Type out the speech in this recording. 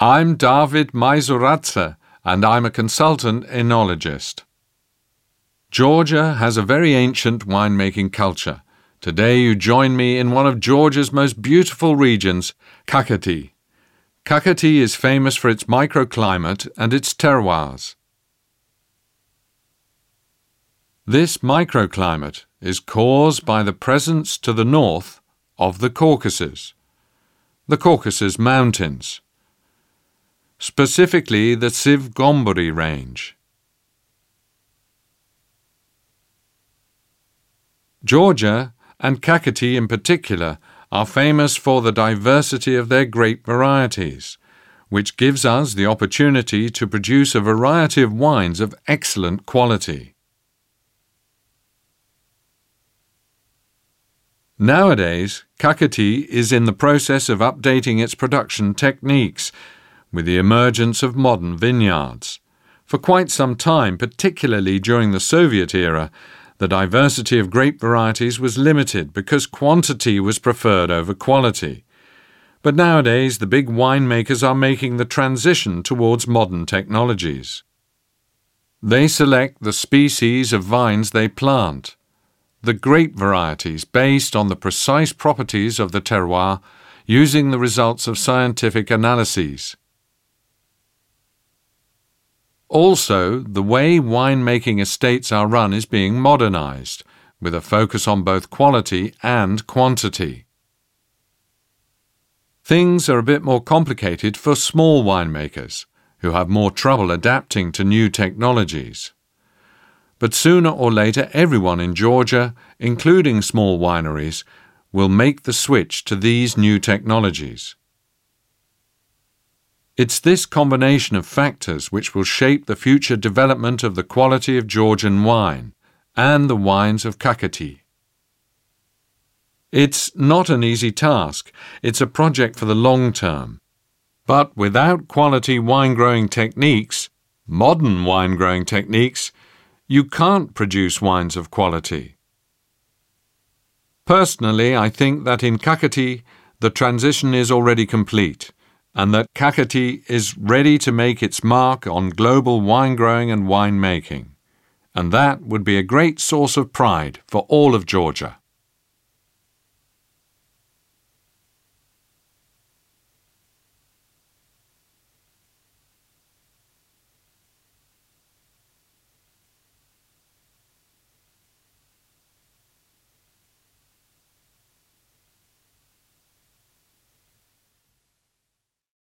I'm David Maizuradze, and I'm a consultant enologist. Georgia has a very ancient winemaking culture. Today you join me in one of Georgia's most beautiful regions, Kakheti. Kakheti is famous for its microclimate and its terroirs. This microclimate is caused by the presence to the north of the Caucasus, the Caucasus Mountains, specifically the Siv Sivgombori Range. Georgia, and Kakheti in particular, are famous for the diversity of their grape varieties, which gives us the opportunity to produce a variety of wines of excellent quality. Nowadays, Kakheti is in the process of updating its production techniques with the emergence of modern vineyards. For quite some time, particularly during the Soviet era, the diversity of grape varieties was limited because quantity was preferred over quality. But nowadays, the big winemakers are making the transition towards modern technologies. They select the species of vines they plant the grape varieties based on the precise properties of the terroir using the results of scientific analyses. Also, the way winemaking estates are run is being modernized, with a focus on both quality and quantity. Things are a bit more complicated for small winemakers, who have more trouble adapting to new technologies. But sooner or later, everyone in Georgia, including small wineries, will make the switch to these new technologies. It's this combination of factors which will shape the future development of the quality of Georgian wine and the wines of Kakheti. It's not an easy task, it's a project for the long term. But without quality wine growing techniques, modern wine growing techniques, you can't produce wines of quality. Personally, I think that in Kakheti the transition is already complete, and that Kakheti is ready to make its mark on global wine growing and wine making. And that would be a great source of pride for all of Georgia.